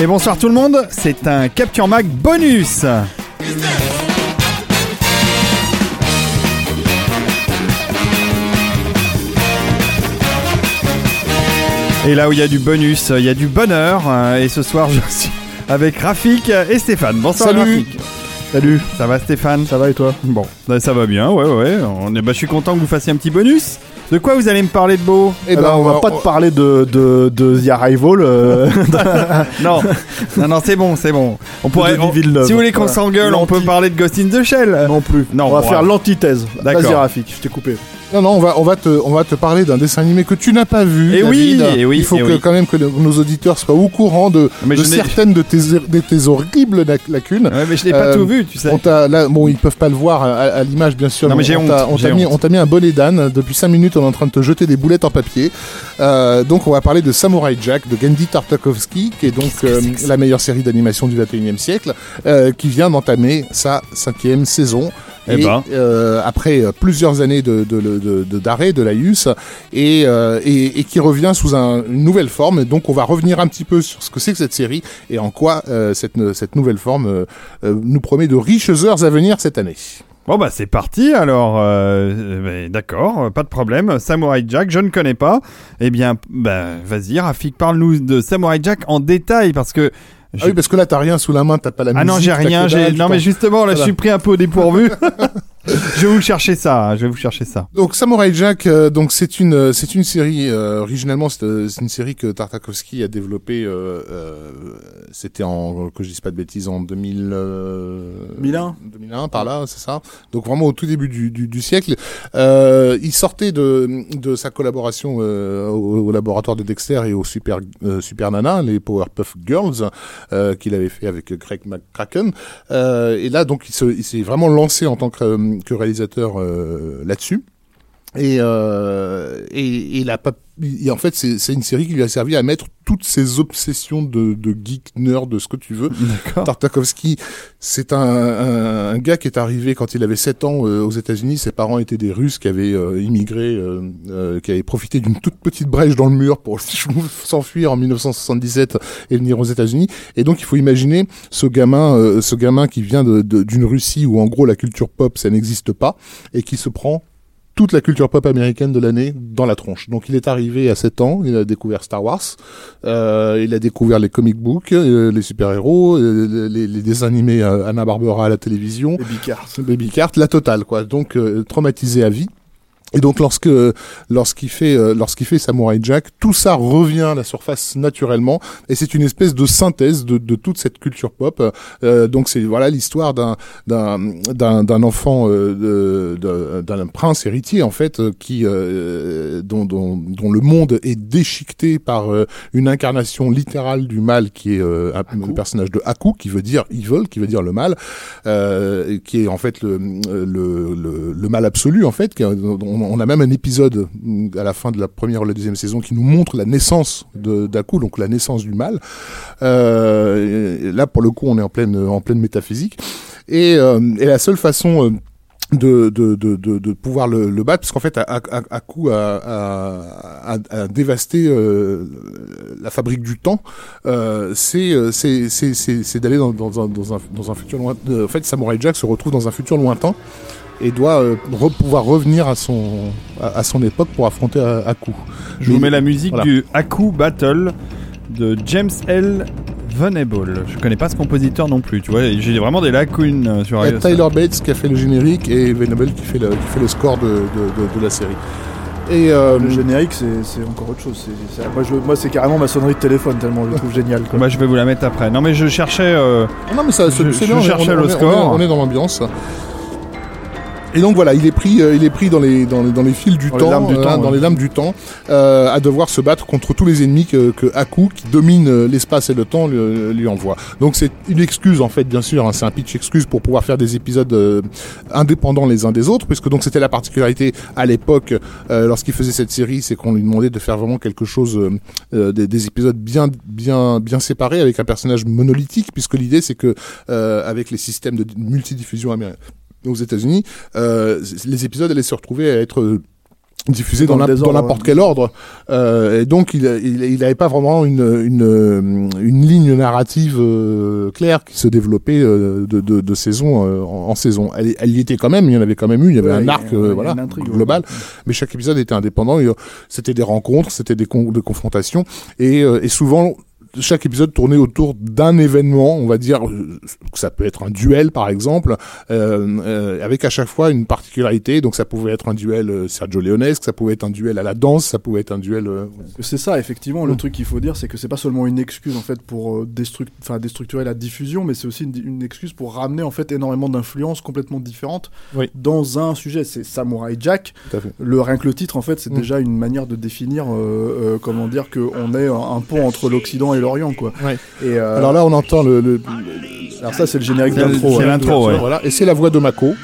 Et bonsoir tout le monde, c'est un Capture Mag bonus Et là où il y a du bonus, il y a du bonheur. euh, Et ce soir, je suis avec Rafik et Stéphane. Bonsoir Salut. Rafik. Salut, ça va Stéphane Ça va et toi Bon, bah, ça va bien, ouais, ouais. On est, bah, je suis content que vous fassiez un petit bonus. De quoi vous allez me parler de beau Eh ben, on va pas te parler de, de, de The Arrival. euh, Non, non, non, c'est bon, c'est bon. On pourrait, on- si vous voulez qu'on Voilà. s'engueule, on peut parler de Ghost in the Shell. non plus. Non, on va bon, faire ouais. l'antithèse. D'accord. Vas-y, Rafik, je t'ai coupé. Non, non, on va, on va te, on va te parler d'un dessin animé que tu n'as pas vu. Eh oui, David. eh oui, Il faut eh que, oui. quand même que nos auditeurs soient au courant de, certaines de tes, de tes horribles lac- lacunes. Ouais, mais je l'ai pas Euh, tout vu, tu sais. On là, bon, ils peuvent pas le voir à, à l'image, bien sûr. Non, mais j'ai on t'a, honte, on t'a j'ai mis, mis un bonnet d'âne. Depuis 5 minutes, on est en train de te jeter des boulettes en papier. Euh, donc, on va parler de Samurai Jack de Gandhi Tartakovsky, qui est donc euh, la meilleure série d'animation du 21e siècle, qui vient d'entamer sa cinquième saison. Eh et ben. euh, après euh, plusieurs années de, de, de, de- d'arrêt de l'AIUS et, euh, et, et qui revient sous un- une nouvelle forme. Donc on va revenir un petit peu sur ce que c'est que cette série et en quoi euh, cette, cette nouvelle forme nous promet de riches heures à venir cette année. Bon bah c'est parti alors, euh, d'accord, pas de problème. Samurai Jack, je ne connais pas. Eh bien, bah vas-y Rafik, parle-nous de Samurai Jack en détail parce que. Ah oui, parce que là t'as rien sous la main, t'as pas la Ah musique. non, j'ai rien. j'ai- Non mais justement, là, je suis pris un peu au dépourvu. je vais vous chercher ça. hein, Je vais vous chercher ça. Donc Samurai Jack, euh, donc c'est une euh, c'est une série euh, originellement c'est euh, c'est une série que Tartakovsky a développée. euh, euh, C'était en que je dise pas de bêtises en 2000, euh, 2001. 2001 par là, c'est ça. Donc vraiment au tout début du, du, du siècle, euh, il sortait de de sa collaboration euh, au, au laboratoire de Dexter et au Super euh, Super Nana, les Powerpuff Girls, euh, qu'il avait fait avec Greg McCracken. Euh, et là donc il se- il s'est vraiment lancé en tant que, que réalisateur euh, là-dessus. Et, euh, et, et il a pas, il- en fait, c'est c'est une série qui lui a servi à mettre toutes ses obsessions de, de geek, nerd, de ce que tu veux. Tartakovsky, c'est un, un, un gars qui est arrivé quand il avait 7 ans euh, aux États-Unis. Ses parents étaient des Russes qui avaient euh, immigré, euh, euh, qui avaient profité d'une toute petite brèche dans le mur pour s'enfuir en 1977 et venir aux États-Unis. Et donc, il faut imaginer ce gamin, euh, ce gamin qui vient de- de- d'une Russie où en gros la culture pop ça n'existe pas et qui se prend toute la culture pop américaine de l'année dans la tronche. Donc il est arrivé à 7 ans, il a découvert Star Wars, euh, il a découvert les comic books, euh, les super-héros, euh, les, les dessins animés euh, Anna Barbera à la télévision, Baby Cars. Baby Cart, la totale quoi. Donc euh, traumatisé à vie. Et donc lorsque lorsqu'il fait euh, lorsqu'il fait Samurai Jack, tout ça revient à la surface naturellement et c'est une espèce de synthèse de, de toute cette culture pop. Euh, donc c'est voilà l'histoire d'un d'un d'un enfant euh, d'un prince héritier en fait euh, qui euh, dont, dont dont le monde est déchiqueté par euh, une incarnation littérale du mal qui est euh, un- le personnage de Haku qui veut dire evil qui veut dire le mal euh, qui est en fait le, le, le, le mal absolu en fait. qui On, on a même un épisode mm, à la fin de la première ou la deuxième saison qui nous montre la naissance d'Aku, donc la naissance du mal. Euh, là pour le coup on est en pleine métaphysique et, euh, et la seule façon euh, de, pouvoir le, battre, parce qu'en fait, Aku a, dévasté la fabrique du temps, c'est d'aller dans un futur lointain. En fait, Samurai Jack se retrouve dans un futur lointain et doit euh, re- pouvoir revenir à son, à, à son époque pour affronter A- Aku. Je vous mets la musique voilà. du Haku Battle de James L. Venable. Je connais pas ce compositeur non plus, tu vois. J'ai vraiment des lacunes euh, sur Il y a Tyler Bates qui a fait le générique et Venable qui fait le, qui fait le score de, de, de, de la série. Et euh, Le générique, c'est c'est encore autre chose. Moi, je- moi, c'est carrément ma sonnerie de téléphone, tellement je le trouve génial. quoi. Moi, je vais vous la mettre après. Non, mais je cherchais. euh, non, mais ça, Je- je cherchais on le on est- score. On est, dans l'ambiance. Et donc voilà, il est pris, euh, il est pris dans les dans, les- dans les fils du Dans les temps, lames du euh, temps, dans ouais. les lames du temps, euh, à devoir se battre contre tous les ennemis que, que Haku, qui domine l'espace et le temps, lui, lui envoie. Donc c'est une excuse en fait, bien sûr, hein, c'est un pitch excuse pour pouvoir faire des épisodes euh, indépendants les uns des autres, puisque donc c'était la particularité à l'époque euh, lorsqu'il faisait cette série, c'est qu'on lui demandait de faire vraiment quelque chose, euh, des, des épisodes bien bien bien séparés avec un personnage monolithique, puisque l'idée c'est que euh, avec les systèmes de multidiffusion américains aux États-Unis, euh, les épisodes allaient se retrouver à être diffusés dans n'importe quel ordre. Euh, et donc, il n'avait il, il avait pas vraiment une, une, une ligne narrative euh, claire qui se développait euh, de, de, de saison euh, en, en saison. Elle, elle y était quand même, il y en avait quand même eu, il y avait Ouais, un arc euh, voilà, intrigue, ouais. global, mais chaque épisode était indépendant. C'était des rencontres, c'était des, con- des confrontations, et, euh, et souvent chaque épisode tournait autour d'un événement, on va dire, euh, ça peut être un duel par exemple, euh, euh, avec à chaque fois une particularité. Donc ça pouvait être un duel euh, Sergio Leonesque, ça pouvait être un duel à la danse, ça pouvait être un duel. C'est ça, effectivement. Le Mm. truc qu'il faut dire, c'est que c'est pas seulement une excuse en fait pour déstruc- déstructurer la diffusion, mais c'est aussi une, une excuse pour ramener en fait énormément d'influences complètement différentes Oui. dans un sujet. C'est Samurai Jack. Le rien que le titre, en fait, c'est Mm. déjà une manière de définir, euh, euh, comment dire, qu'on est un, un pont entre l'Occident et l'Orient, quoi. Ouais. Et euh, Alors là, on entend le. le- alors ça, c'est le générique d'intro. c'est l'intro, ouais. Voilà, et c'est la voix de Mako.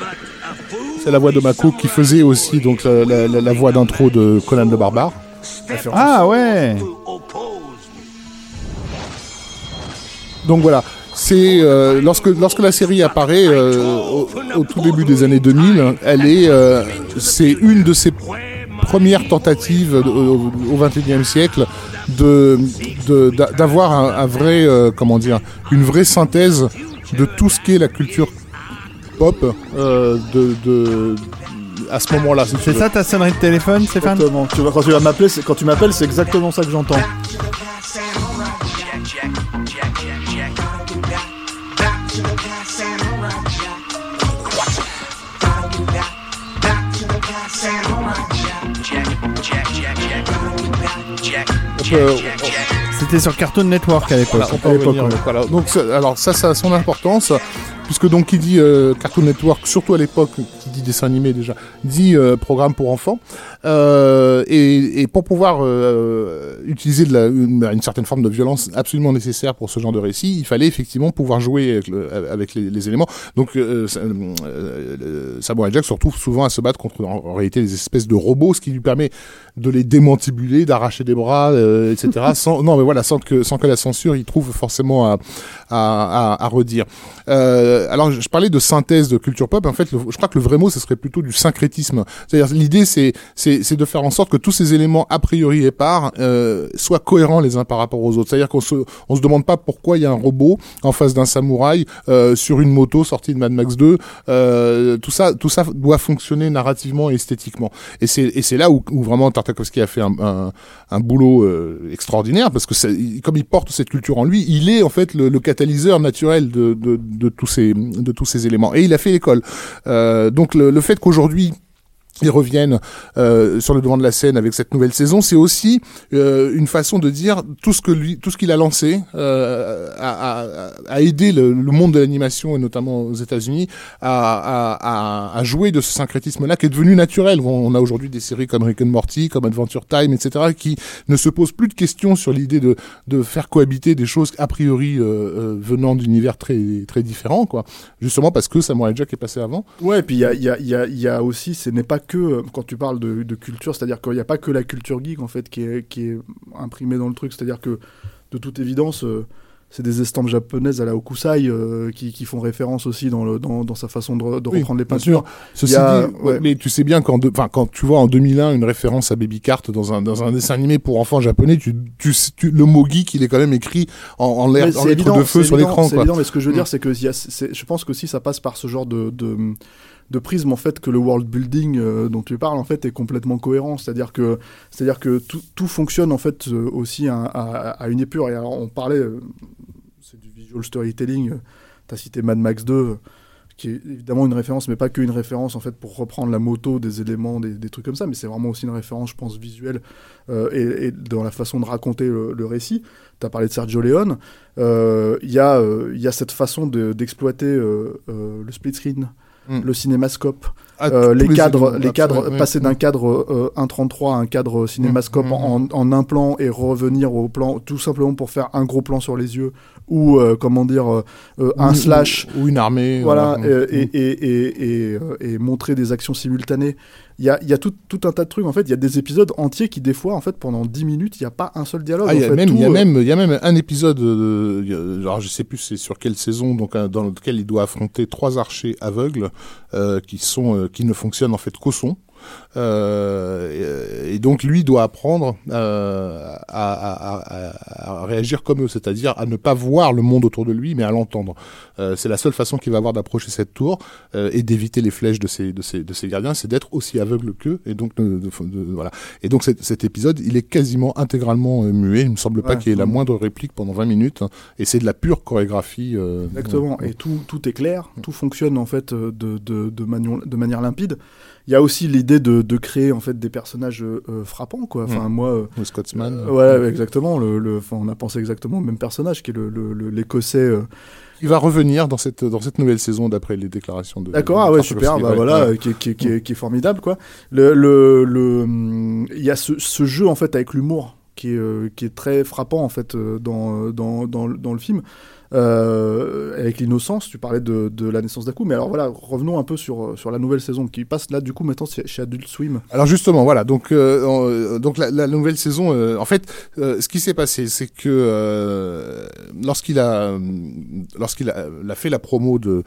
C'est la voix de Mako qui faisait aussi donc la, la- la- la voix d'intro de Conan le Barbare. Ah ouais Donc voilà, c'est euh, lorsque lorsque la série apparaît euh, au, au tout début des années 2000, elle est c'est une de ses premières tentatives de- au, 21e siècle de de- d'a- d'avoir un, un vrai euh, comment dire une vraie synthèse de tout ce qu'est la culture pop euh, de, de à ce moment-là. si C'est veux. ça ta sonnerie de téléphone, Stéphane? Exactement. Tu vois, quand tu vas m'appeler, quand tu m'appelles, c'est exactement ça que j'entends. Peut- C'était sur Cartoon Network à l'époque. Voilà, voilà. Donc, ça- alors ça, ça a son importance, puisque donc qui dit euh, Cartoon Network, surtout à l'époque, qui dit dessin animé déjà, dit euh, programme pour enfants. Euh, et, et pour pouvoir euh, utiliser de la, une, une certaine forme de violence absolument nécessaire pour ce genre de récit, il fallait effectivement pouvoir jouer avec, le- avec les, les éléments. Donc euh, euh, Samurai Jack se retrouve souvent à se battre contre en, en réalité des espèces de robots, ce qui lui permet de les démantibuler, d'arracher des bras, euh, etc. sans, non mais voilà, sans que sans que la censure il trouve forcément à à, à, à redire. Euh, alors je, je parlais de synthèse de culture pop. En fait, le- je crois que le vrai mot ce serait plutôt du syncrétisme. C'est-à-dire l'idée c'est c'est c'est de faire en sorte que tous ces éléments a priori épars euh, soient cohérents les uns par rapport aux autres. C'est-à-dire qu'on se on se demande pas pourquoi il y a un robot en face d'un samouraï euh, sur une moto sortie de Mad Max 2. Euh, tout ça tout ça doit fonctionner narrativement et esthétiquement. Et c'est et c'est là où, où vraiment Tartakovsky a fait un, un, un boulot euh, extraordinaire parce que il- comme il porte cette culture en lui, il est en fait le, le catalyseur naturel de, de, de tous ces de tous ces éléments. Et il a fait l'école. Euh, donc le, le fait qu'aujourd'hui ils reviennent euh, sur le devant de la scène avec cette nouvelle saison, c'est aussi euh, une façon de dire tout ce que lui, tout ce qu'il a lancé euh, a, a, a aidé le, le monde de l'animation et notamment aux États-Unis à, à, à, jouer de ce syncrétisme-là qui est devenu naturel. On a aujourd'hui des séries comme Rick and Morty, comme Adventure Time, etc., qui ne se posent plus de questions sur l'idée de, de faire cohabiter des choses a priori euh, euh, venant d'univers très très différents, quoi. Justement parce que Samurai Jack est passé avant. Ouais, et puis il y a, y, a, y, y a aussi, ce n'est pas euh, quand tu parles de, de culture, c'est-à-dire qu'il n'y a pas que la culture geek, en fait, qui est, qui est imprimée dans le truc, c'est-à-dire que, de toute évidence, euh, c'est des estampes japonaises à la Okusai euh, qui, qui font référence aussi dans, le, dans, dans sa façon de, de Oui, reprendre les bien peintures. Ceci a- dit, ouais. mais tu sais bien quand tu vois en 2001 une référence à Baby Cart dans un, dans un dessin animé pour enfants japonais, tu, tu, tu- le mot geek il est quand même écrit en, en l'air, en lettres évident, de feu sur l'écran. C'est évident, mais ce que je veux Mm. dire, c'est que y a- je pense qu'aussi ça passe par ce genre de, de, de prisme en fait que le world building euh, dont tu parles en fait est complètement cohérent. C'est-à-dire que, c'est-à-dire que tout, tout fonctionne en fait euh, aussi à, une épure. Alors on parlait, euh, c'est du visual storytelling. tu as cité Mad Max 2. qui est évidemment une référence, mais pas qu'une référence en fait pour reprendre la moto, des éléments, des, trucs comme ça, mais c'est vraiment aussi une référence, je pense, visuelle euh, et, dans la façon de raconter le, récit. Tu as parlé de Sergio Leone. Euh, Il y, euh, y, a cette façon d'exploiter de, le split screen, mm. le cinémascope. Ah, euh, les, les, cadres, les cadres, passer d'un cadre euh, 1.33 à un cadre cinémascope mmh, en, en, un plan et revenir au plan, tout simplement pour faire un gros plan sur les yeux ou euh, comment dire euh, un ou, slash ou, ou, une armée voilà et, et, et, et, montrer des actions simultanées. Il y a, y a tout, tout, un tas de trucs en fait. Il y a des épisodes entiers qui des fois en fait pendant 10 minutes il n'y a pas un seul dialogue ah, il y, a même il y a même un épisode euh, alors je sais plus c'est sur quelle saison donc dans lequel il doit affronter trois archers aveugles euh, qui sont qui ne fonctionnent en fait qu'au son euh, et, donc lui doit apprendre euh, à, à, à, réagir comme eux, c'est-à-dire à ne pas voir le monde autour de lui, mais à l'entendre. Euh, c'est la seule façon qu'il va avoir d'approcher cette tour et d'éviter les flèches de ses, de ses, de ses gardiens, c'est d'être aussi aveugle qu'eux. Et donc de, de, de, voilà. Et donc cet, épisode, il est quasiment intégralement muet. Il me semble pas ouais, qu'il y ait la moindre réplique pendant 20 minutes. Hein, et c'est de la pure chorégraphie. Exactement. et tout, tout est clair, tout fonctionne en fait de manière limpide il y a aussi l'idée de, de, créer en fait des personnages euh, frappants quoi. Enfin mmh. moi euh, le Scotsman. euh, ouais exactement. Le, le on a pensé exactement au même personnage qui est le l'écossais euh, il va revenir dans cette dans cette nouvelle saison d'après les déclarations de d'accord ah ouais super bah voilà ouais. qui, qui, qui, qui, est formidable quoi. Le le, le il y a ce, ce jeu en fait avec l'humour qui est qui est très frappant en fait dans dans dans, dans le film euh, avec l'innocence, tu parlais de, de la naissance d'Aku, mais alors voilà, revenons un peu sur, sur la nouvelle saison qui passe là du coup maintenant chez Adult Swim. Alors justement, voilà, donc, euh, donc la, la, nouvelle saison, euh, en fait, euh, ce qui s'est passé, c'est que euh, lorsqu'il a, lorsqu'il a, a, fait la promo de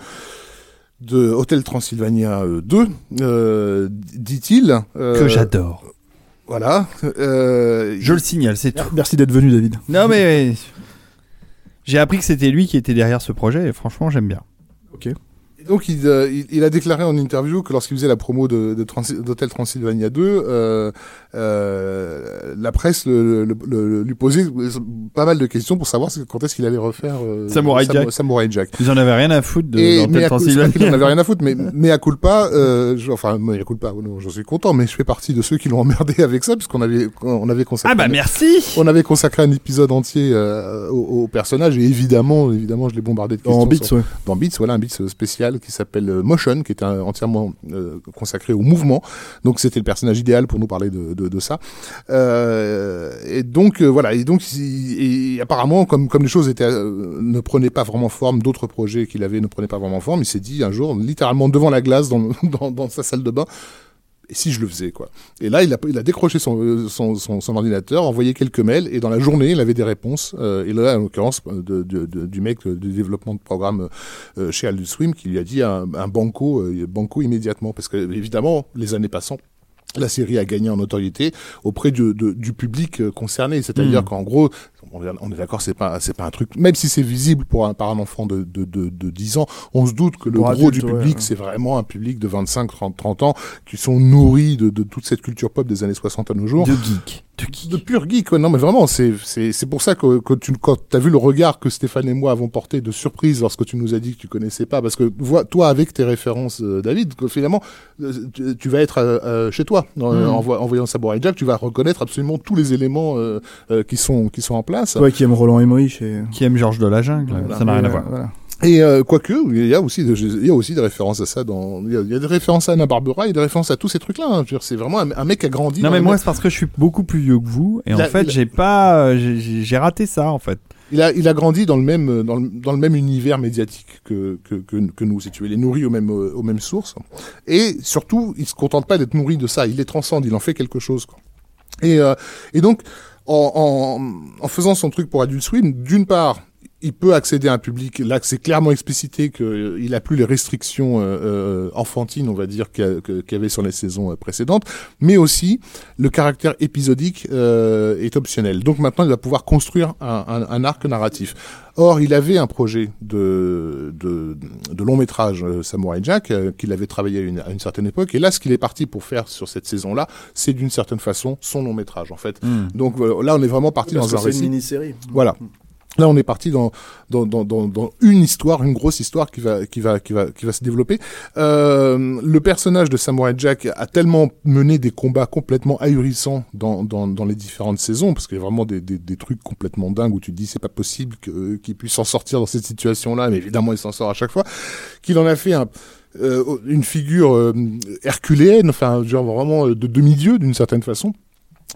de Hôtel Transylvania 2, euh, dit-il... que j'adore. Voilà. Je le signale, c'est tout. Merci d'être venu, David. Non mais... J'ai appris que c'était lui qui était derrière ce projet et franchement j'aime bien. Ok. Et donc il, euh, il, il, a déclaré en interview que lorsqu'il faisait la promo de, de d'Hôtel Transylvania 2, euh, euh, la presse le, le, le, lui posait pas mal de questions pour savoir quand est-ce qu'il allait refaire euh, Samurai, Sam, Jack. Samurai Jack. Ils en avaient rien à foutre de d'Hôtel Transylvania. Ils en avaient rien à foutre, mais mais à culpa, euh, je, enfin mais à culpa, non, j'en suis content, mais je fais partie de ceux qui l'ont emmerdé avec ça puisqu'on avait on avait consacré. Ah bah merci. On avait consacré un épisode entier euh, au, au, personnage et évidemment évidemment je l'ai bombardé de questions. Dans Beats, ouais. Dans Beats, voilà un Beats spécial qui s'appelle Motion, qui était entièrement euh, consacré au mouvement. Donc c'était le personnage idéal pour nous parler de, ça. Euh, et donc euh, voilà. Et donc apparemment, comme comme les choses étaient euh, ne prenaient pas vraiment forme, d'autres projets qu'il avait ne prenaient pas vraiment forme, il s'est dit un jour, littéralement devant la glace dans, dans sa salle de bain, et si je le faisais quoi Et là, il a, décroché son, son, ordinateur, envoyé quelques mails, et dans la journée, il avait des réponses. Euh, et là, en l'occurrence, de, du mec du développement de programme euh, chez Adult Swim, qui lui a dit un, banco, euh, banco immédiatement, parce que évidemment, les années passant, la série a gagné en notoriété auprès du, de, du public concerné. C'est-à-dire mmh. qu'en gros, on est d'accord, c'est pas, c'est pas un truc, même si c'est visible pour un, par un enfant de, de, de, de 10 ans, on se doute que le pour gros adulte, du public, ouais. c'est vraiment un public de 25, 30, 30 ans qui sont nourris de, de toute cette culture pop des années 60 à nos jours. De geek. De, geek. de pur geek, ouais. non mais vraiment, c'est, c'est, c'est pour ça que, que tu, quand t'as vu le regard que Stéphane et moi avons porté de surprise lorsque tu nous as dit que tu connaissais pas, parce que vois, toi avec tes références, euh, David, que finalement, euh, tu, tu, vas être euh, chez toi, en, en, voyant Samurai Jack, tu vas reconnaître absolument tous les éléments euh, qui sont, qui sont en place. Ouais, qui aime Roland Emmerich et... qui aime Georges de la Jungle, voilà. ça n'a rien à voir. Voilà. Et euh, quoique, il y a aussi, de, il y a aussi des références à ça. Dans, il y a, il y a des références à Anna Barbera, il y a des références à tous ces trucs-là. Hein. C'est vraiment un, un, mec qui a grandi. Non mais moi c'est parce que je suis beaucoup plus vieux que vous et en fait j'ai pas, j'ai raté ça en fait. Il a, il a grandi dans le même, dans le, dans le même univers médiatique que, que, que, que nous, si tu veux. Il est nourri aux mêmes, aux mêmes sources. Et surtout, il se contente pas d'être nourri de ça. Il les transcende, il en fait quelque chose. Quoi. Et, euh, et donc, en, en, en faisant son truc pour Adult Swim, d'une part, il peut accéder à un public. Là, c'est clairement explicité qu'il euh, n'a plus les restrictions euh, euh, enfantines, on va dire, qu'il y, avait sur les saisons euh, précédentes, mais aussi le caractère épisodique euh, est optionnel. Donc maintenant, il va pouvoir construire un, un, un arc narratif. Or, il avait un projet de, de, de long métrage euh, Samurai Jack euh, qu'il avait travaillé à une, à une, certaine époque. Et là, ce qu'il est parti pour faire sur cette saison-là, c'est d'une certaine façon son long métrage, en fait. Mm. Donc là, on est vraiment parti Parce dans un récit. une mini-série. Voilà. Là, on est parti dans, dans, dans, dans, une histoire, une grosse histoire qui va, qui va, qui va, qui va se développer. Euh, le personnage de Samurai Jack a tellement mené des combats complètement ahurissants dans, dans, dans les différentes saisons, parce qu'il y a vraiment des, des, des trucs complètement dingues où tu te dis c'est pas possible que, qu'il puisse s'en sortir dans cette situation-là, mais évidemment il s'en sort à chaque fois. Qu'il en a fait un, euh, une figure euh, herculéenne, enfin genre vraiment de demi-dieu d'une certaine façon.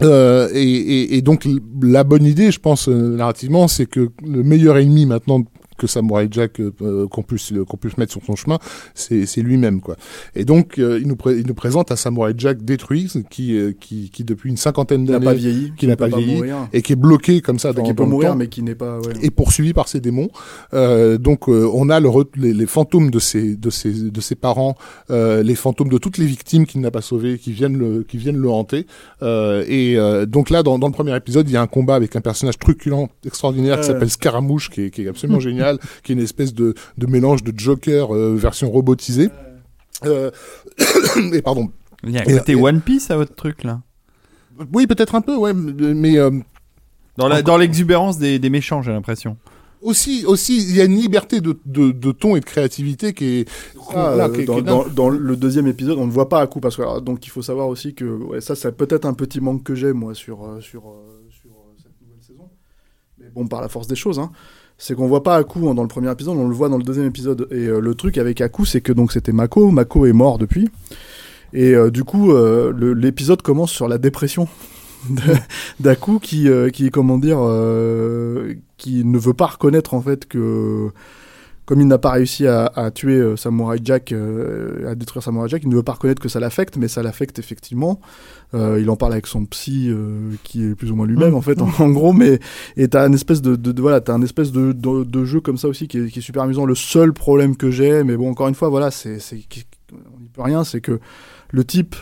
Euh, et, et, et, donc la bonne idée, je pense, euh, narrativement, c'est que le meilleur ennemi maintenant que Samurai Jack euh, qu'on puisse qu'on puisse mettre sur son chemin, c'est c'est lui-même quoi. Et donc euh, il nous il nous présente un Samurai Jack détruit qui euh, qui qui depuis une cinquantaine d'années n'a pas vieilli, qui n'a pas vieilli et qui est bloqué comme ça dans, qui dans peut le mourir temps mais qui n'est pas ouais. et poursuivi par ses démons. Euh, donc euh, on a le les, les fantômes de ses de ses de ses parents, euh, les fantômes de toutes les victimes qu'il n'a pas sauvées, qui viennent le qui viennent le hanter. Euh, et euh, donc là dans, dans le premier épisode, il y a un combat avec un personnage truculent extraordinaire qui s'appelle Scaramouche, qui est, qui est absolument génial, qui est une espèce de de mélange de Joker euh, version robotisée. Euh, et pardon. Il y a un Et- côté et- One Piece à votre truc là. Oui, peut-être un peu, ouais, mais euh, Dans l'exubérance des, des méchants, j'ai l'impression. aussi, aussi, il y a une liberté de, de, de ton et de créativité qui est, Ah, qui dans, qui est dans- dingue. dans le deuxième épisode, on ne voit pas à coup parce que alors, donc il faut savoir aussi que ouais, ça, c'est peut-être un petit manque que j'ai moi sur sur sur euh, cette nouvelle saison. Mais bon, par la force des choses, hein, c'est qu'on voit pas Aku hein, dans le premier épisode, on le voit dans le deuxième épisode. Et euh, le truc avec Aku, c'est que donc c'était Mako, Mako est mort depuis. Et euh, du coup, euh, l'épisode commence sur la dépression d'Aku qui, qui, comment dire, qui ne veut pas reconnaître en fait que, comme il n'a pas réussi à, à tuer euh, Samurai Jack, euh, à détruire Samurai Jack, il ne veut pas reconnaître que ça l'affecte, mais ça l'affecte effectivement. Euh, il en parle avec son psy, euh, qui est plus ou moins lui-même en fait, en, en gros. Mais et t'as un espèce de, de, de- voilà, t'as un espèce de, de, de jeu comme ça aussi qui est, qui est super amusant. Le seul problème que j'ai, mais bon, encore une fois, voilà, c'est, c'est, on n'y peut rien, c'est que le type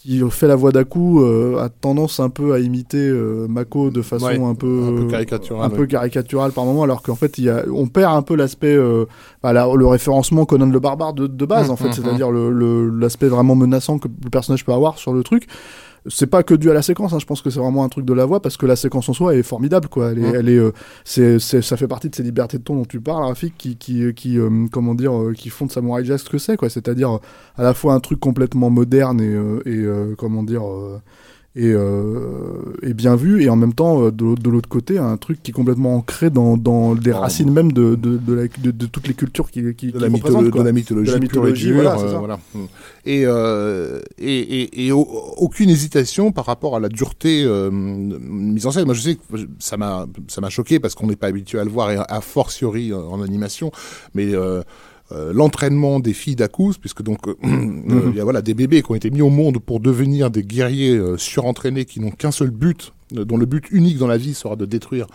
qui fait la voix d'Aku euh, a tendance un peu à imiter euh, Mako de façon Ouais, un peu un peu caricaturale, un peu caricaturale par moment alors qu'en fait il y a, on perd un peu l'aspect euh, bah, la- le référencement Conan le barbare de, de base Mmh, en fait mmh, c'est-à-dire le- le- l'aspect vraiment menaçant que le personnage peut avoir sur le truc c'est pas que dû à la séquence hein, je pense que c'est vraiment un truc de la voix parce que la séquence en soi est formidable quoi. Elle est, Mmh. elle est euh, c'est, c'est- ça fait partie de ces libertés de ton dont tu parles Rafik qui qui qui euh, comment dire euh, qui font de Samurai Jack ce que c'est quoi. C'est-à-dire euh, à la fois un truc complètement moderne et, euh, et euh, comment dire euh, et, euh, et bien vu et en même temps euh, de, l'autre- de l'autre côté un truc qui est complètement ancré dans, dans des racines même de, de, de, la- de- de toutes les cultures qui, qui, de qui la, mytholo- représentent, quoi. de la mythologie, la mythologie, voilà, euh. Et, euh, et, et, et au- aucune hésitation par rapport à la dureté euh, mise en scène. Moi, je sais que ça m'a ça m'a choqué parce qu'on n'est pas habitué à le voir et a fortiori en animation, mais euh, l'entraînement des filles d'Akous, puisque donc euh, euh, il y a voilà des bébés qui ont été mis au monde pour devenir des guerriers surentraînés qui n'ont qu'un seul but, dont le but unique dans la vie sera de détruire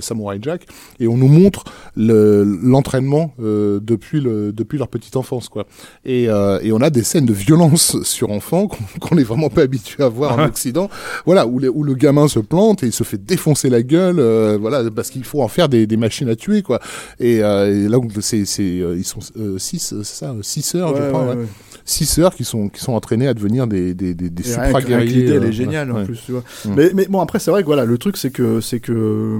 Samurai Jack, et on nous montre le- l'entraînement euh, depuis le depuis leur petite enfance quoi. Et, euh, et on a des scènes de violence sur enfants qu'on n'est vraiment pas habitué à voir en Occident. Voilà où, les- où le gamin se plante et il se fait défoncer la gueule, euh, voilà parce qu'il faut en faire des, des machines à tuer quoi. Et, euh, et là c'est c'est euh, ils sont euh, six euh, c'est ça euh, six sœurs je Ouais, crois ouais, ouais. six sœurs qui sont qui sont entraînées à devenir des des des, des supra guerriers. l'idée, elle euh, est géniale en plus, tu vois. Mm. Mais, mais bon, après, c'est vrai que voilà, le truc, c'est que, c'est que,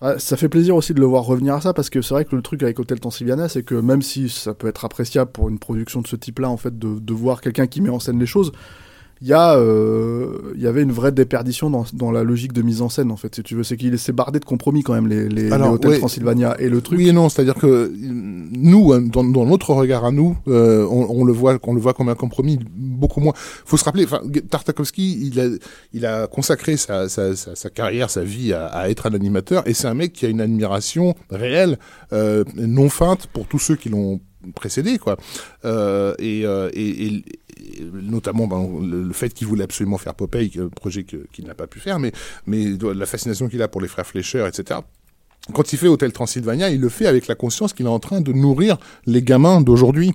ah, ça fait plaisir aussi de le voir revenir à ça parce que c'est vrai que le truc avec Hotel Transylvania, c'est que même si ça peut être appréciable pour une production de ce type-là, en fait, de voir quelqu'un qui met en scène les choses, il y a, euh, il y avait une vraie déperdition dans, dans la logique de mise en scène, en fait, si tu veux. C'est qu'il s'est bardé de compromis quand même, les, les, Alors, les Hôtels ouais. Transylvania. Et le truc. Oui et non, c'est-à-dire que euh, nous, hein, dans, dans notre regard à nous, euh, on, on le voit, on le voit comme un compromis, beaucoup moins. Faut se rappeler, Tartakovsky, il a, il a consacré sa, sa, sa, sa carrière, sa vie à, à être un animateur, et c'est un mec qui a une admiration réelle, euh, non feinte, pour tous ceux qui l'ont précédé, quoi. Et, et, et- et notamment ben, le, fait qu'il voulait absolument faire Popeye, un projet qu'il n'a pas pu faire, mais, mais la fascination qu'il a pour les frères Fleischer, etc. quand il fait Hôtel Transylvania, il le fait avec la conscience qu'il est en train de nourrir les gamins d'aujourd'hui.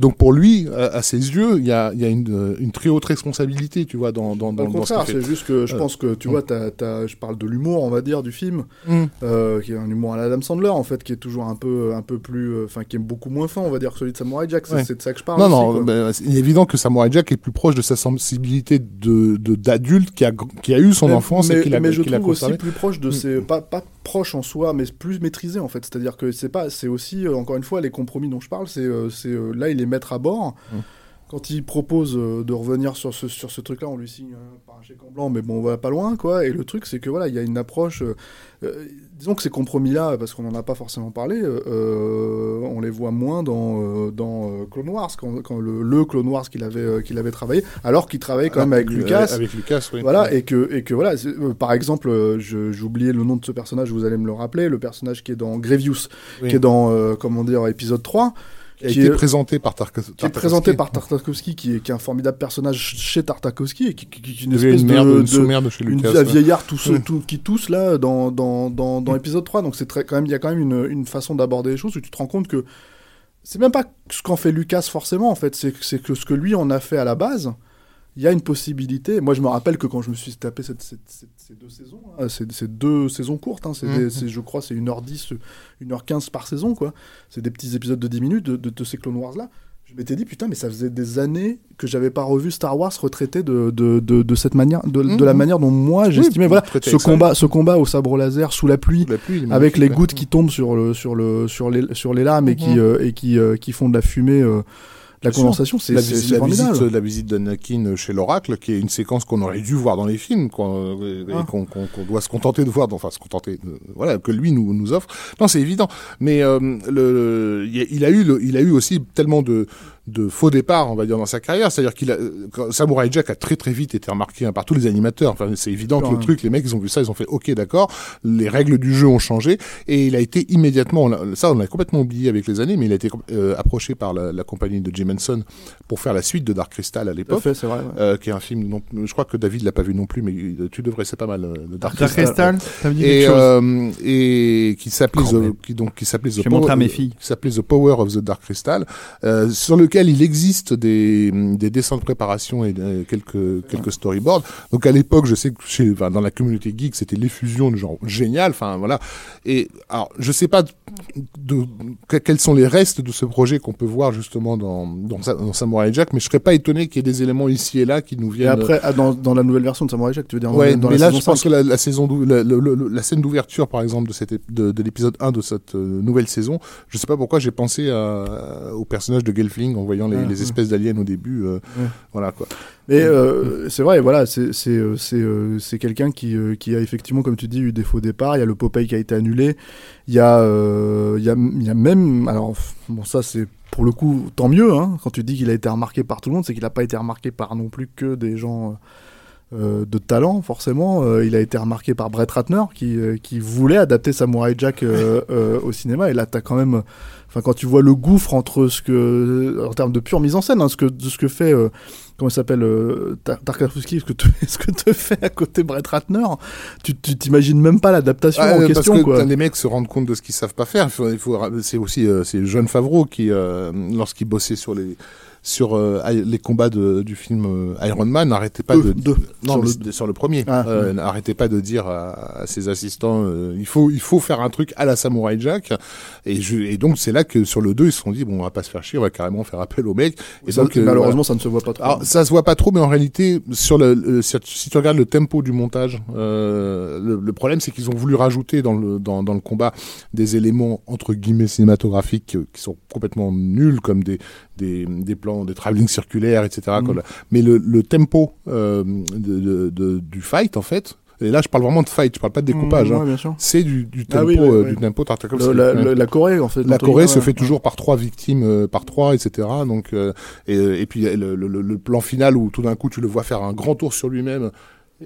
Donc pour lui, à, à, ses yeux, il y a, y a une, euh, une, très haute responsabilité, tu vois, dans dans dans, Au contraire, c'est juste que je pense que tu vois, as, as, je parle de l'humour, on va dire, du film, Mm. euh, qui est un humour à la Adam Sandler en fait, qui est toujours un peu un peu plus, enfin qui est beaucoup moins fin, on va dire, que celui de Samurai Jack. C'est Ouais. de ça que je parle. Non, aussi, non, bah, il est évident que Samurai Jack est plus proche de sa sensibilité de d'adulte qui a qui a eu son mais, enfance mais, et qu'il a mais je a trouve aussi conservé. plus proche de Mm. ses pas pas proche en soi mais plus maîtrisé en fait c'est-à-dire que c'est pas c'est aussi euh, encore une fois les compromis dont je parle c'est euh, euh, là il est maître à bord Mm. Quand il propose euh, de revenir sur ce sur ce truc là on lui signe par un chèque en blanc mais bon on va pas loin quoi et le truc c'est que voilà il y a une approche euh, euh, disons que ces compromis là parce qu'on n'en a pas forcément parlé euh, on les voit moins dans dans Clone Wars quand, quand le, le Clone Wars qu'il avait qu'il avait travaillé alors qu'il travaillait quand même avec Lucas Avec Lucas, oui. voilà, et que, et que voilà, par exemple, oublié le nom de ce personnage, vous allez me le rappeler, le personnage qui est dans Grievous, Oui. qui est dans, comment dire, épisode 3, qui est- présenté par Tarkovsky. qui est présenté par Tartakovsky, qui est, qui est un formidable personnage chez Tartakovsky, et qui, est une une espèce merde, de, une de- sous-merde chez une Lucas. un ouais. vieillard tout- qui tousse là dans, dans, dans, dans épisode 3. Donc c'est très, quand même, il y a quand même une, une façon d'aborder les choses où tu te rends compte que c'est même pas ce qu'en fait Lucas forcément en fait, c'est que- c'est que ce que lui en a fait à la base. Il y a une possibilité. Moi, je me rappelle que quand je me suis tapé cette, cette- cette- ces deux saisons, c'est c'est deux saisons courtes. hein, Mhm. des- c'est- je crois, c'est 1h10, 1h15 par saison, quoi. C'est des petits épisodes de 10 minutes de, de, de ces Clone Wars là. Je m'étais dit, putain, mais ça faisait des années que j'avais pas revu Star Wars retraité de, de, de, de cette manière, de, de la Mhm. manière dont moi j'estimais. Oui, voilà, ce ça. combat, ce combat au sabre laser sous la pluie, La avec les gouttes qui tombent sur le sur le sur les sur les lames et qui Mhm. euh, et qui euh, qui font de la fumée, euh, la condensation, c'est la, c'est- visite, c'est la, visite, la visite d'Anakin chez l'oracle, qui est une séquence qu'on aurait dû voir dans les films, qu'on et Ah. qu'on qu'on- qu'on doit se contenter de voir, enfin se contenter, de- voilà, que lui nous, nous offre. Non, c'est évident. Mais euh, le, il y a- il a eu, le- il a eu aussi tellement de de faux départs, on va dire, dans sa carrière. C'est-à-dire qu'il a, Samurai Jack a très très vite été remarqué hein, par tous les animateurs. Enfin, c'est évident que le truc, les mecs, ils ont vu ça, ils ont fait, ok, d'accord, les règles du jeu ont changé, et il a été immédiatement, on ça on l'a complètement oublié avec les années, mais il a été euh, approché par la, la compagnie de Jim Henson pour faire la suite de Dark Crystal à l'époque. fait, c'est vrai. ouais. euh, qui est un film je crois que David l'a pas vu non plus mais tu devrais c'est pas mal euh, le Dark Dark Crystal ça me dit et euh, et qui s'appelait qui donc qui s'appelait The à mes Power- filles. qui s'appelait The Power of the Dark Crystal euh, sur lequel il existe des des dessins de préparation et euh, quelques quelques storyboards donc à l'époque je sais que chez enfin, dans la communauté geek c'était l'effusion de genre génial enfin voilà et alors je sais pas de, de- que- quels sont les restes de ce projet qu'on peut voir justement dans dans, dans Samurai Jack mais je serais pas étonné qu'il y ait des éléments ici et là qui nous Et viennent après, ah, dans, dans la nouvelle version de Samurai Jack, tu veux dire Ouais, dans mais la là, je pense 5. que la, la saison, la, scène d'ouverture, par exemple, de, cette, de, de l'épisode 1 de cette euh, nouvelle saison, je sais pas pourquoi j'ai pensé à- au personnage de Gelfling en voyant les, Ah, espèces d'aliens au début. euh, Ouais. Voilà quoi. Mais euh, c'est vrai, voilà, c'est euh, euh, quelqu'un qui euh, qui a effectivement, comme tu dis, eu des faux départs. Il y a le Popeye qui a été annulé. Il y a euh, il y a il y a même alors bon ça c'est pour le coup tant mieux. Hein, quand tu dis qu'il a été remarqué par tout le monde, c'est qu'il n'a pas été remarqué par non plus que des gens. euh, de talent forcément, Euh, il a été remarqué par Brett Ratner qui, euh, qui voulait adapter Samurai Jack euh, euh, au cinéma et là t'as quand même, enfin quand tu vois le gouffre entre ce que, en termes de pure mise en scène, hein, ce que de ce que fait euh, comment il s'appelle euh, Tarkovsky, ce que te, ce que te fait à côté Brett Ratner, tu tu t'imagines même pas l'adaptation Ah, en euh, question parce que quoi. les mecs se rendent compte de ce qu'ils savent pas faire. Il faut, il faut- c'est aussi euh, c'est John Favreau qui, euh, lorsqu'il bossait sur les sur euh, les combats de, du film euh, Iron Man, n'arrêtait pas Deux, de deux. non Sur le- sur le premier, Ah, euh, ouais. n'arrêtait pas de dire à, à ses assistants, il faut il faut faire un truc à la Samurai Jack. Et, je, et donc c'est là que sur le 2 ils se sont dit bon on va pas se faire chier, on va carrément faire appel au mec. Et donc malheureusement ça ne se voit pas trop. alors, ça se voit pas trop, mais en réalité, sur le, si, tu regardes le tempo du montage, le, le problème c'est qu'ils ont voulu rajouter dans le dans, dans le combat des éléments entre guillemets cinématographiques qui sont complètement nuls, comme des des, des plans, des travelling circulaires, etc. Quoi. Mais le, le tempo euh, de, de- de- du fight, en fait, et là je parle vraiment de fight, je parle pas de découpage, Mmh, hein, ouais, sûr. c'est du, du tempo, Ah oui, oui, euh, du tempo. Le- la, le- la Corée en fait. La Corée se fait toujours par trois victimes, euh, par trois, etc. Donc euh, et, et puis le- le plan final où tout d'un coup tu le vois faire un grand tour sur lui-même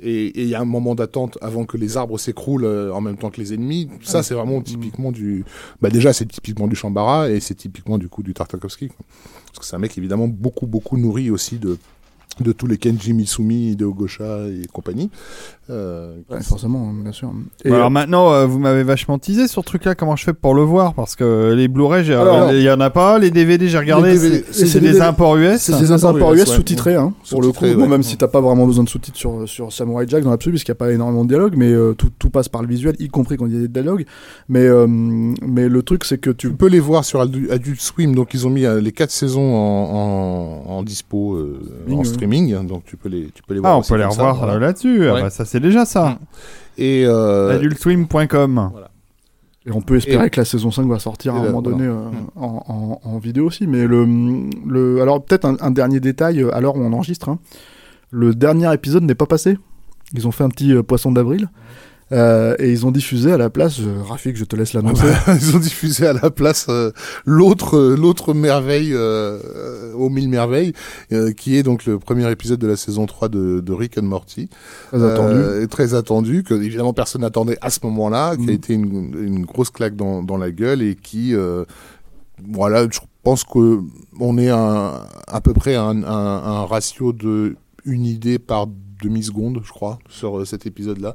et il y a un moment d'attente avant que les arbres s'écroulent euh, en même temps que les ennemis. Ça c'est vraiment typiquement du. Bah déjà c'est typiquement du Shambara et c'est typiquement du coup du Tartakovsky. quoi. Parce que c'est un mec évidemment beaucoup beaucoup nourri aussi de de tous les Kenji Misumi, Hideo Gosha et compagnie. Euh, Ouais, forcément, bien sûr. Et, alors maintenant, euh, vous m'avez vachement teasé sur ce truc-là. Comment je fais pour le voir Parce que les Blu-ray, il y en a pas. Les DVD, j'ai regardé. C'est- des- imports US. C'est des imports US US, ouais. sous-titrés, hein, pour le coup. Sous-titrés, Bon, ouais. même si t'as pas vraiment besoin de sous-titres sur, sur Samurai Jack dans l'absolu, parce qu'il n'y a pas énormément de dialogue, mais euh, tout, tout passe par le visuel, y compris quand il y a des dialogues. Mais, euh, mais le truc, c'est que tu Tu peux les voir sur Adu- Adult Swim, donc ils ont mis euh, les quatre saisons en, en, en dispo euh, Streaming, en streaming, hein, donc tu peux les, tu peux les voir. Ah, on peut les revoir euh, là-dessus. Ah bah, ça, c'est déjà ça. Et euh, Adultswim.com. Et on peut espérer Et- que la saison 5 va sortir à un là, moment donné voilà. euh, en, en- en vidéo aussi. Mais le, le, alors peut-être un, un dernier détail euh, à l'heure où on enregistre. hein. Le dernier épisode n'est pas passé. Ils ont fait un petit euh, poisson d'avril. Euh, et ils ont diffusé à la place, euh, Rafik, je te laisse l'annoncer. ils ont diffusé à la place euh, l'autre euh, l'autre merveille aux mille merveilles, qui est donc le premier épisode de la saison 3 de, de Rick and Morty. Très attendu. Très attendu, que évidemment personne n'attendait à ce moment-là, qui a Mm. été une, une grosse claque dans, dans la gueule et qui, voilà, je pense que on est à peu près un, un, un ratio de une idée par demi-seconde, je crois, sur euh, cet épisode-là.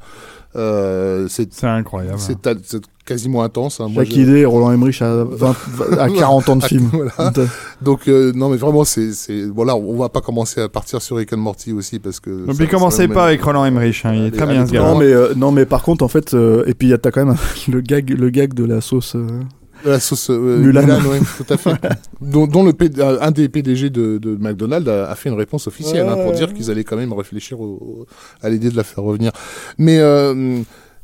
Euh, c'est incroyable. c'est à- c'est quasiment intense. hein. Moi, Chaque je- idée, Roland Emmerich a, 20 à 40 ans de film. voilà. Donc euh, non mais vraiment c'est voilà on va pas commencer à partir sur Rick and Morty aussi parce que Donc, ça- puis commencez pas avec Roland Emmerich. hein, Il est très allez, bien ce gars. Non mais, euh, non mais par contre en fait euh, et puis y a- t'as quand même le gag le gag de la sauce la sauce euh, Mulan. Mulan, ouais, tout à fait dont, dont le P- un des PDG de, de McDonald's a, a fait une réponse officielle hein, pour Ouais. dire qu'ils allaient quand même réfléchir au- au- à l'idée de la faire revenir mais euh,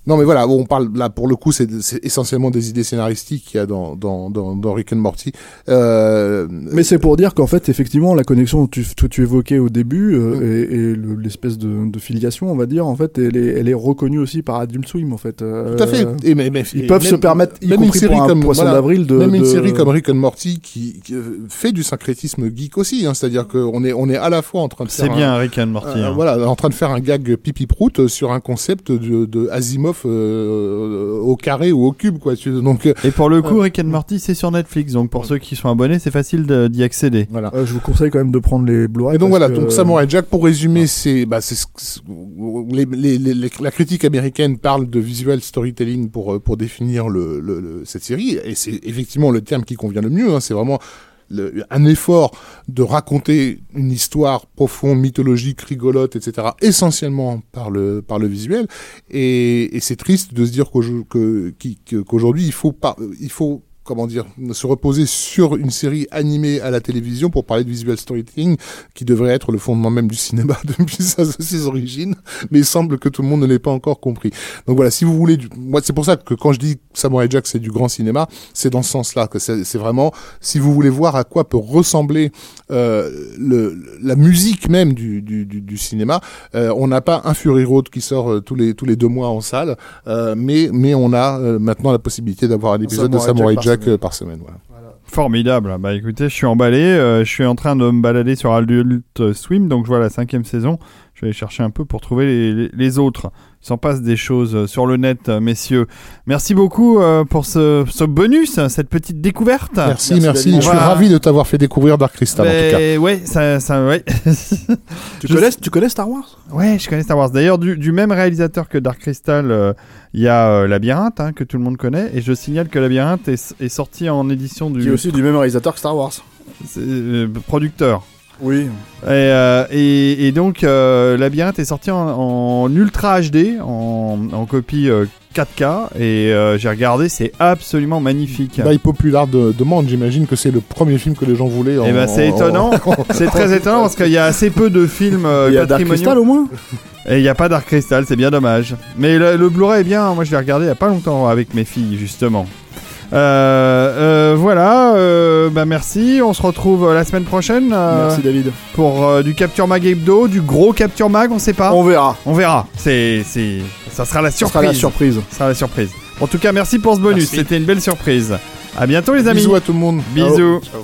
non mais voilà, on parle là pour le coup, c'est c'est essentiellement des idées scénaristiques qu'il y a dans dans dans, dans Rick and Morty. Euh, Mais c'est pour dire qu'en fait, effectivement, la connexion que tu, que tu évoquais au début euh, et, et le- l'espèce de, de filiation, on va dire, en fait, elle est, elle est reconnue aussi par Adult Swim, en fait. Euh, Tout à fait. Et mais, mais- Ils et peuvent se permettre, y même une série pour un comme- poisson voilà, d'avril, de. même une de- série comme Rick and Morty qui, qui, euh, fait du syncrétisme geek aussi, hein, c'est-à-dire qu'on est on est à la fois en train de C'est faire un- bien Rick and Morty. un- hein. voilà, en train de faire un gag pipi prout sur un concept de, de Asimov euh, au carré ou au cube, quoi. Donc euh, Et pour le coup, Rick and Morty, c'est sur Netflix. Donc pour ceux qui sont abonnés, c'est facile d'y accéder. voilà. Euh, je vous conseille quand même de prendre les Blu-ray. Et donc voilà, que- donc Samurai Jack, pour résumer, c'est, bah, c'est, ce- ce- les, les, les- les- la critique américaine parle de visual storytelling pour, euh, pour définir le, le- le- cette série, et c'est effectivement le terme qui convient le mieux, hein, c'est vraiment un effort de raconter une histoire profonde, mythologique, rigolote, etc., essentiellement par le, par le visuel, et, c'est triste de se dire qu'aujourd'hui, il faut il faut comment dire, se reposer sur une série animée à la télévision pour parler de visual storytelling, qui devrait être le fondement même du cinéma depuis sa- ses origines, mais il semble que tout le monde ne l'ait pas encore compris. Donc voilà, si vous voulez, du... moi c'est pour ça que quand je dis Samurai Jack c'est du grand cinéma, c'est dans ce sens-là que c'est vraiment, si vous voulez voir à quoi peut ressembler euh, le, la musique même du, du, du, du cinéma, euh, on n'a pas un Fury Road qui sort euh, tous les tous les deux mois en salle, euh, mais mais on a euh, maintenant la possibilité d'avoir un épisode de Samurai Samurai Jack Jack, par par semaine. Voilà. Formidable. Bah écoutez, je suis emballé. euh, je suis en train de me balader sur Adult Swim, donc je vois la cinquième saison. Je vais aller chercher un peu pour trouver les, les- les autres. Il s'en passe des choses euh, sur le net, euh, messieurs. Merci beaucoup euh, pour ce, ce bonus, cette petite découverte. Merci, Merci. Je suis va- ravi de t'avoir fait découvrir Dark Crystal en tout cas. Ouais, ça, ça, ouais. Tu Je- connais, tu connais Star Wars? Ouais, je connais Star Wars. D'ailleurs, du, du même réalisateur que Dark Crystal, euh, il y a euh, Labyrinthe, hein, que tout le monde connaît. Et je signale que Labyrinthe est, est sorti en édition du Qui est aussi du même réalisateur que Star Wars. c'est, euh, producteur. Oui. Et, euh, et, et donc, euh, Labyrinthe est sorti en, en Ultra HD, en, en copie euh, 4K, et euh, j'ai regardé, c'est absolument magnifique. By popular de, demande, j'imagine que c'est le premier film que les gens voulaient. En, Eh ben, c'est en- étonnant. c'est très étonnant parce qu'il y a assez peu de films euh, Il y a Dark patrimoniaux. Crystal au moins Et il n'y a pas Dark Crystal, c'est bien dommage. Mais le, le Blu-ray est bien, moi je l'ai regardé il n'y a pas longtemps avec mes filles, justement. Euh, euh, voilà, euh, bah merci, on se retrouve la semaine prochaine euh, Merci David. pour euh, du Capture Mag Hebdo, du gros Capture Mag, on sait pas. On verra. On verra. C'est, c'est, ça sera la Ce surprise. sera la surprise. Ça sera la surprise. En tout cas, merci pour ce bonus. Merci. C'était une belle surprise. À bientôt, les amis. Bisous à tout le monde. Bisous. Ciao.